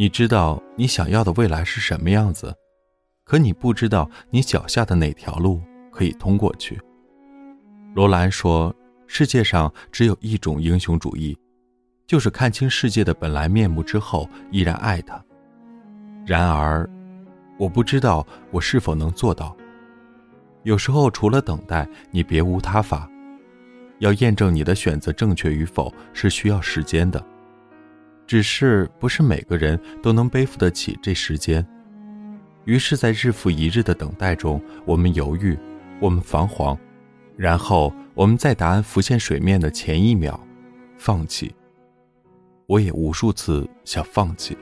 你知道你想要的未来是什么样子，可你不知道你脚下的哪条路可以通过去。罗兰说：“世界上只有一种英雄主义，就是看清世界的本来面目之后依然爱它。”然而，我不知道我是否能做到。有时候，除了等待，你别无他法。要验证你的选择正确与否，是需要时间的。只是不是每个人都能背负得起这时间。于是，在日复一日的等待中，我们犹豫，我们彷徨，然后我们在答案浮现水面的前一秒，放弃。我也无数次想放弃。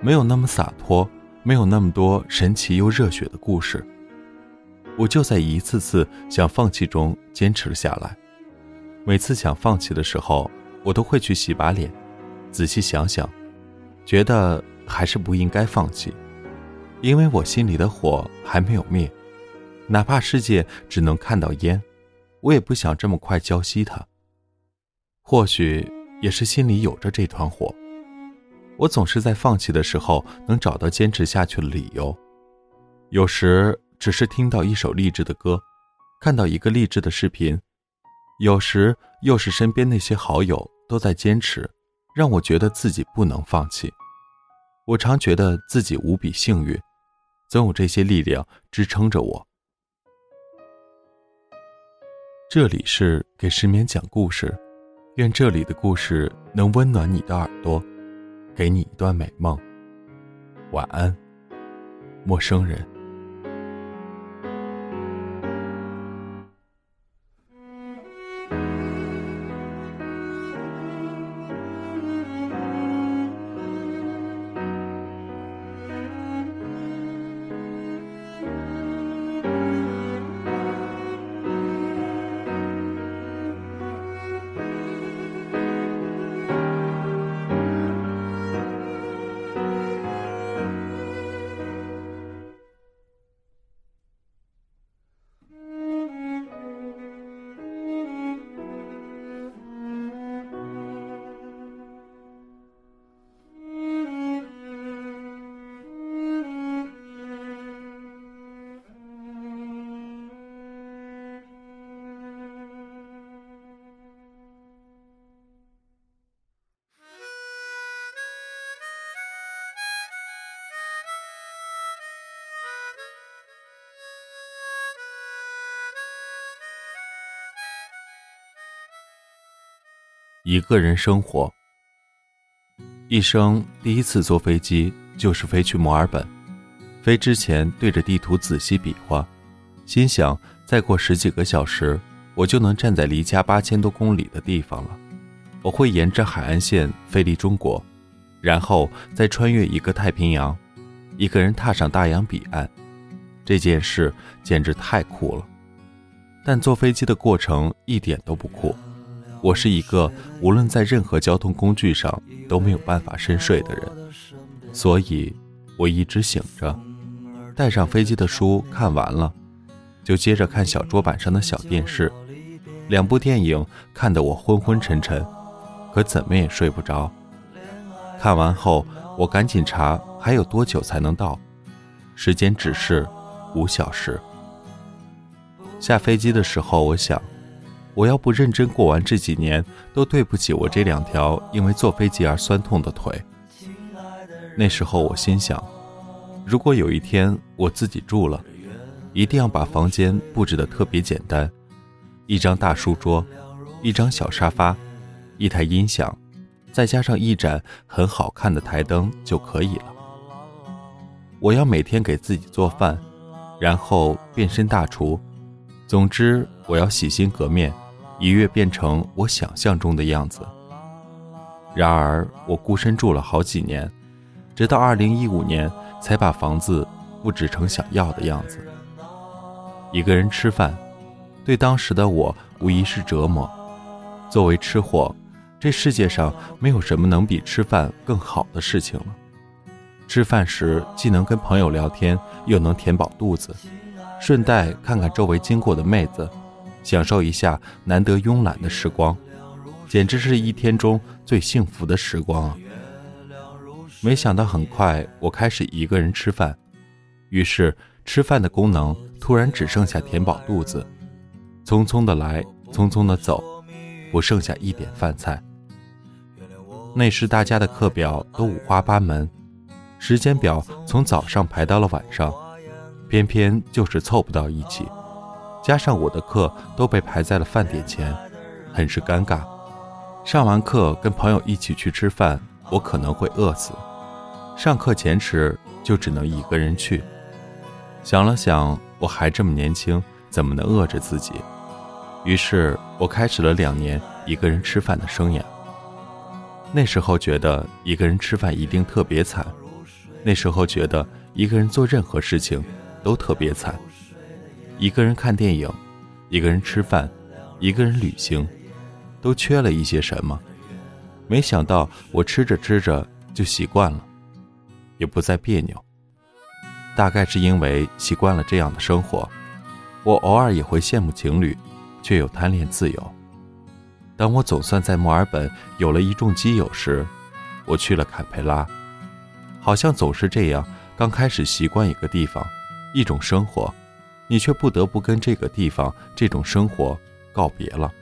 没有那么洒脱，没有那么多神奇又热血的故事。我就在一次次想放弃中坚持了下来。每次想放弃的时候，我都会去洗把脸。仔细想想，觉得还是不应该放弃，因为我心里的火还没有灭，哪怕世界只能看到烟，我也不想这么快浇熄它。或许也是心里有着这团火，我总是在放弃的时候能找到坚持下去的理由。有时只是听到一首励志的歌，看到一个励志的视频，有时又是身边那些好友都在坚持。让我觉得自己不能放弃。我常觉得自己无比幸运，总有这些力量支撑着我。这里是给失眠讲故事，愿这里的故事能温暖你的耳朵，给你一段美梦。晚安，陌生人。一个人生活，一生第一次坐飞机就是飞去墨尔本。飞之前对着地图仔细比划，心想再过十几个小时，我就能站在离家八千多公里的地方了。我会沿着海岸线飞离中国，然后再穿越一个太平洋，一个人踏上大洋彼岸。这件事简直太酷了，但坐飞机的过程一点都不酷。我是一个无论在任何交通工具上都没有办法深睡的人，所以我一直醒着。带上飞机的书看完了，就接着看小桌板上的小电视。两部电影看得我昏昏沉沉，可怎么也睡不着。看完后，我赶紧查还有多久才能到，时间只是五小时。下飞机的时候，我想。我要不认真过完这几年，都对不起我这两条因为坐飞机而酸痛的腿。那时候我心想，如果有一天我自己住了，一定要把房间布置的特别简单，一张大书桌，一张小沙发，一台音响，再加上一盏很好看的台灯就可以了。我要每天给自己做饭，然后变身大厨。总之，我要洗心革面。一跃变成我想象中的样子。然而，我孤身住了好几年，直到二零一五年才把房子布置成想要的样子。一个人吃饭，对当时的我无疑是折磨。作为吃货，这世界上没有什么能比吃饭更好的事情了。吃饭时既能跟朋友聊天，又能填饱肚子，顺带看看周围经过的妹子。享受一下难得慵懒的时光，简直是一天中最幸福的时光啊！没想到很快我开始一个人吃饭，于是吃饭的功能突然只剩下填饱肚子，匆匆的来，匆匆的走，不剩下一点饭菜。那时大家的课表都五花八门，时间表从早上排到了晚上，偏偏就是凑不到一起。加上我的课都被排在了饭点前，很是尴尬。上完课跟朋友一起去吃饭，我可能会饿死；上课前吃就只能一个人去。想了想，我还这么年轻，怎么能饿着自己？于是我开始了两年一个人吃饭的生涯。那时候觉得一个人吃饭一定特别惨，那时候觉得一个人做任何事情都特别惨。一个人看电影，一个人吃饭，一个人旅行，都缺了一些什么。没想到我吃着吃着就习惯了，也不再别扭。大概是因为习惯了这样的生活，我偶尔也会羡慕情侣，却又贪恋自由。当我总算在墨尔本有了一众基友时，我去了坎培拉。好像总是这样，刚开始习惯一个地方，一种生活。你却不得不跟这个地方、这种生活告别了。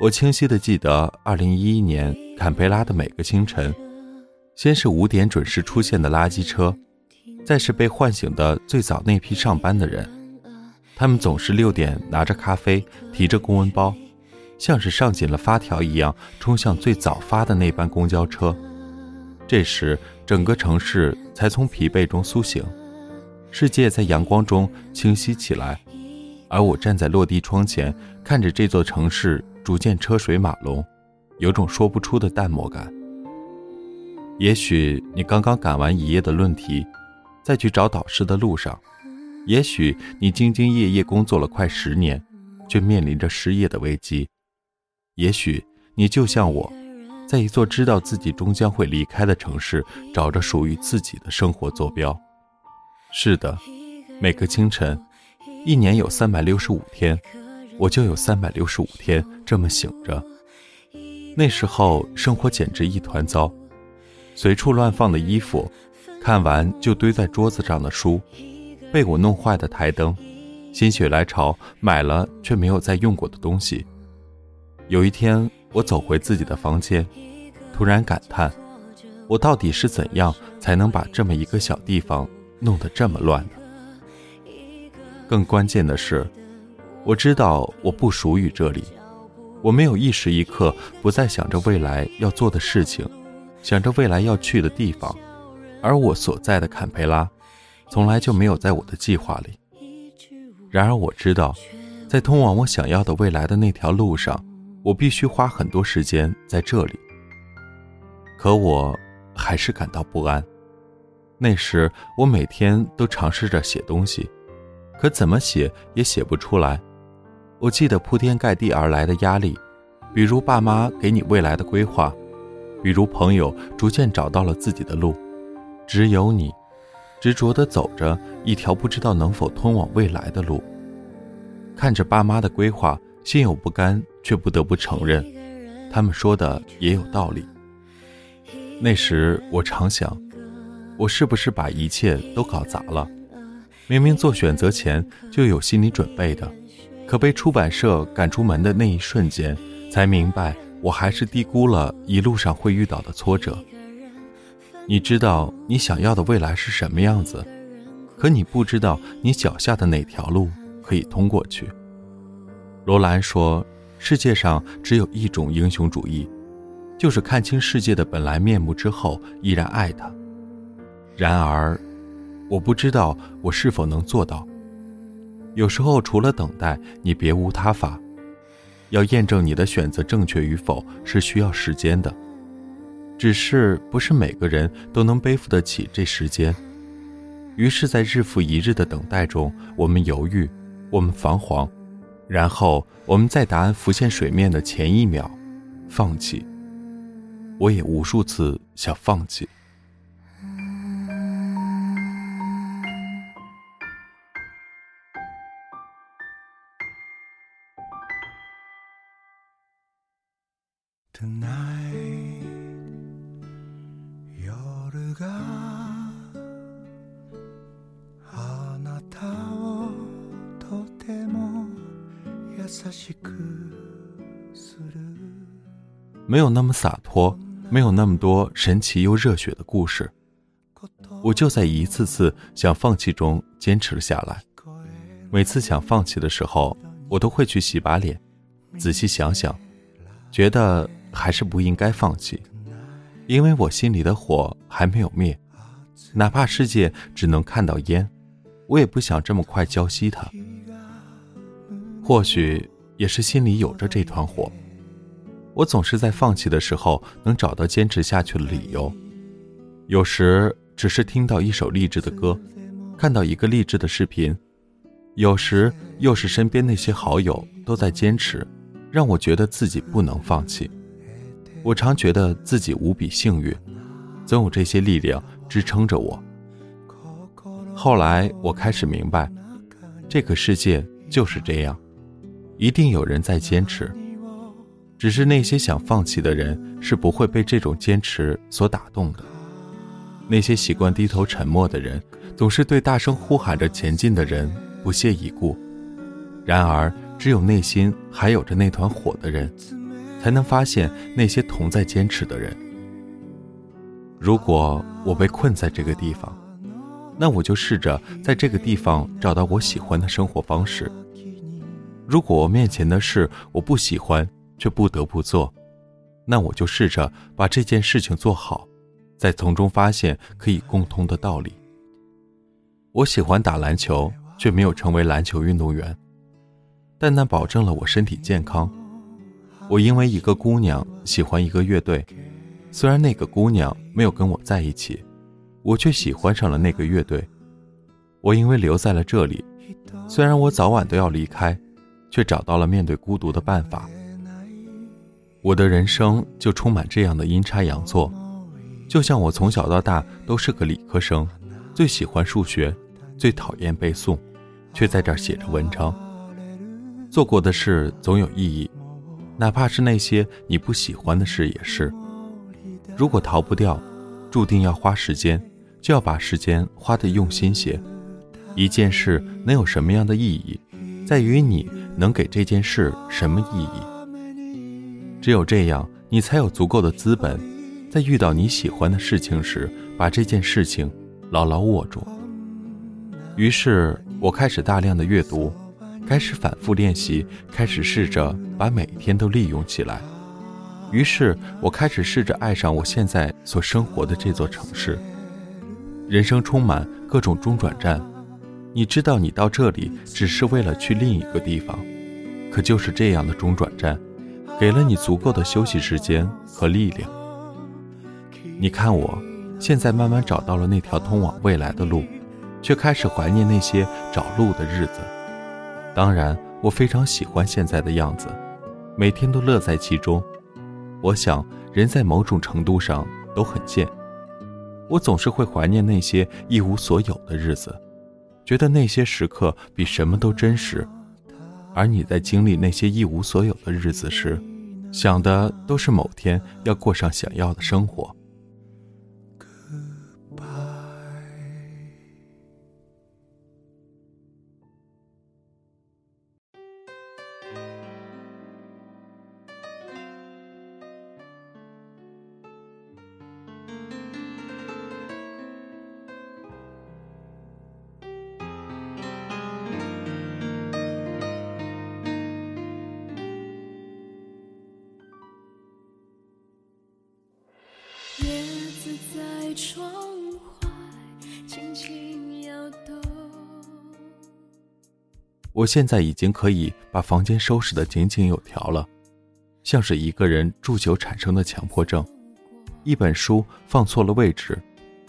我清晰的记得，二零一一年坎培拉的每个清晨，先是五点准时出现的垃圾车，再是被唤醒的最早那批上班的人。他们总是六点拿着咖啡，提着公文包，像是上紧了发条一样，冲向最早发的那班公交车。这时，整个城市才从疲惫中苏醒，世界在阳光中清晰起来。而我站在落地窗前，看着这座城市。逐渐车水马龙，有种说不出的淡漠感。也许你刚刚赶完一夜的论题，在去找导师的路上；也许你兢兢业业工作了快十年，却面临着失业的危机；也许你就像我，在一座知道自己终将会离开的城市，找着属于自己的生活坐标。是的，每个清晨，一年有三百六十五天。我就有三百六十五天这么醒着。那时候生活简直一团糟，随处乱放的衣服，看完就堆在桌子上的书，被我弄坏的台灯，心血来潮买了却没有再用过的东西。有一天，我走回自己的房间，突然感叹：我到底是怎样才能把这么一个小地方弄得这么乱呢？更关键的是。我知道我不属于这里，我没有一时一刻不再想着未来要做的事情，想着未来要去的地方，而我所在的坎培拉，从来就没有在我的计划里。然而我知道，在通往我想要的未来的那条路上，我必须花很多时间在这里。可我还是感到不安。那时我每天都尝试着写东西，可怎么写也写不出来。我记得铺天盖地而来的压力，比如爸妈给你未来的规划，比如朋友逐渐找到了自己的路，只有你，执着地走着一条不知道能否通往未来的路。看着爸妈的规划，心有不甘，却不得不承认，他们说的也有道理。那时我常想，我是不是把一切都搞砸了？明明做选择前就有心理准备的。可被出版社赶出门的那一瞬间，才明白我还是低估了一路上会遇到的挫折。你知道你想要的未来是什么样子，可你不知道你脚下的哪条路可以通过去。罗兰说：“世界上只有一种英雄主义，就是看清世界的本来面目之后依然爱它。”然而，我不知道我是否能做到。有时候，除了等待，你别无他法。要验证你的选择正确与否，是需要时间的。只是不是每个人都能背负得起这时间。于是，在日复一日的等待中，我们犹豫，我们彷徨，然后我们在答案浮现水面的前一秒，放弃。我也无数次想放弃。没有那么洒脱，没有那么多神奇又热血的故事，我就在一次次想放弃中坚持了下来。每次想放弃的时候，我都会去洗把脸，仔细想想，觉得还是不应该放弃，因为我心里的火还没有灭，哪怕世界只能看到烟，我也不想这么快浇熄它。或许也是心里有着这团火，我总是在放弃的时候能找到坚持下去的理由。有时只是听到一首励志的歌，看到一个励志的视频，有时又是身边那些好友都在坚持，让我觉得自己不能放弃。我常觉得自己无比幸运，总有这些力量支撑着我。后来我开始明白，这个世界就是这样。一定有人在坚持，只是那些想放弃的人是不会被这种坚持所打动的。那些习惯低头沉默的人，总是对大声呼喊着前进的人不屑一顾。然而，只有内心还有着那团火的人，才能发现那些同在坚持的人。如果我被困在这个地方，那我就试着在这个地方找到我喜欢的生活方式。如果我面前的事我不喜欢却不得不做，那我就试着把这件事情做好，再从中发现可以共通的道理。我喜欢打篮球，却没有成为篮球运动员，但那保证了我身体健康。我因为一个姑娘喜欢一个乐队，虽然那个姑娘没有跟我在一起，我却喜欢上了那个乐队。我因为留在了这里，虽然我早晚都要离开。却找到了面对孤独的办法。我的人生就充满这样的阴差阳错，就像我从小到大都是个理科生，最喜欢数学，最讨厌背诵，却在这写着文章。做过的事总有意义，哪怕是那些你不喜欢的事也是。如果逃不掉，注定要花时间，就要把时间花得用心些。一件事能有什么样的意义，在于你。能给这件事什么意义？只有这样，你才有足够的资本，在遇到你喜欢的事情时，把这件事情牢牢握住。于是我开始大量的阅读，开始反复练习，开始试着把每天都利用起来。于是我开始试着爱上我现在所生活的这座城市。人生充满各种中转站。你知道，你到这里只是为了去另一个地方，可就是这样的中转站，给了你足够的休息时间和力量。你看，我现在慢慢找到了那条通往未来的路，却开始怀念那些找路的日子。当然，我非常喜欢现在的样子，每天都乐在其中。我想，人在某种程度上都很贱，我总是会怀念那些一无所有的日子。觉得那些时刻比什么都真实，而你在经历那些一无所有的日子时，想的都是某天要过上想要的生活。窗外轻轻摇动。我现在已经可以把房间收拾得井井有条了，像是一个人住久产生的强迫症。一本书放错了位置，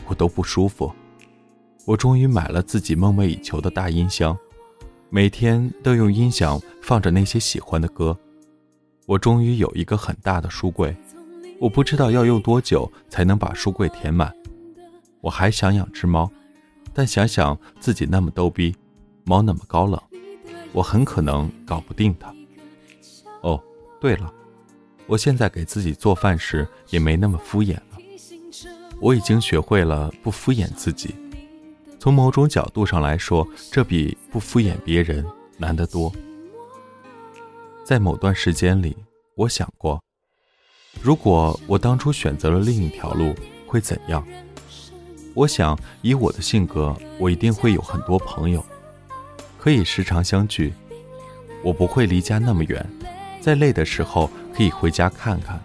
我都不舒服。我终于买了自己梦寐以求的大音箱，每天都用音响放着那些喜欢的歌。我终于有一个很大的书柜，我不知道要用多久才能把书柜填满。我还想养只猫，但想想自己那么逗逼，猫那么高冷，我很可能搞不定它。哦，对了，我现在给自己做饭时也没那么敷衍了。我已经学会了不敷衍自己。从某种角度上来说，这比不敷衍别人难得多。在某段时间里，我想过，如果我当初选择了另一条路，会怎样？我想，以我的性格，我一定会有很多朋友，可以时常相聚。我不会离家那么远，在累的时候可以回家看看。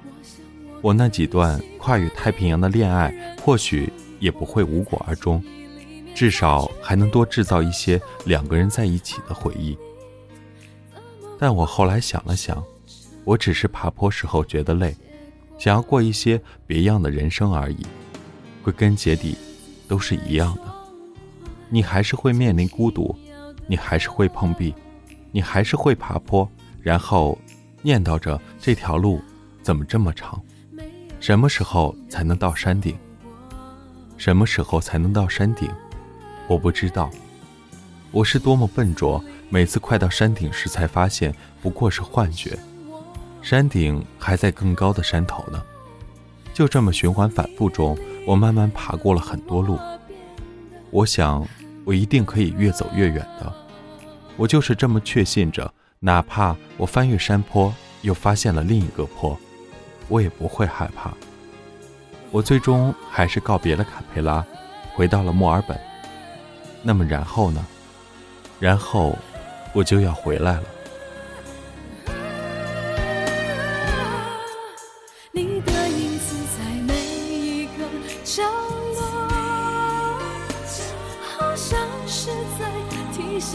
我那几段跨越太平洋的恋爱，或许也不会无果而终。至少还能多制造一些两个人在一起的回忆。但我后来想了想，我只是爬坡时候觉得累，想要过一些别样的人生而已。归根结底，都是一样的。你还是会面临孤独，你还是会碰壁，你还是会爬坡，然后念叨着这条路怎么这么长？什么时候才能到山顶？什么时候才能到山顶？我不知道，我是多么笨拙。每次快到山顶时，才发现不过是幻觉，山顶还在更高的山头呢。就这么循环反复中，我慢慢爬过了很多路。我想，我一定可以越走越远的。我就是这么确信着，哪怕我翻越山坡，又发现了另一个坡，我也不会害怕。我最终还是告别了坎培拉，回到了墨尔本。那么然后呢？然后我就要回来了。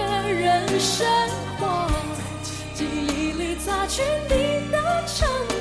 个人生活，记忆里擦去你的承诺，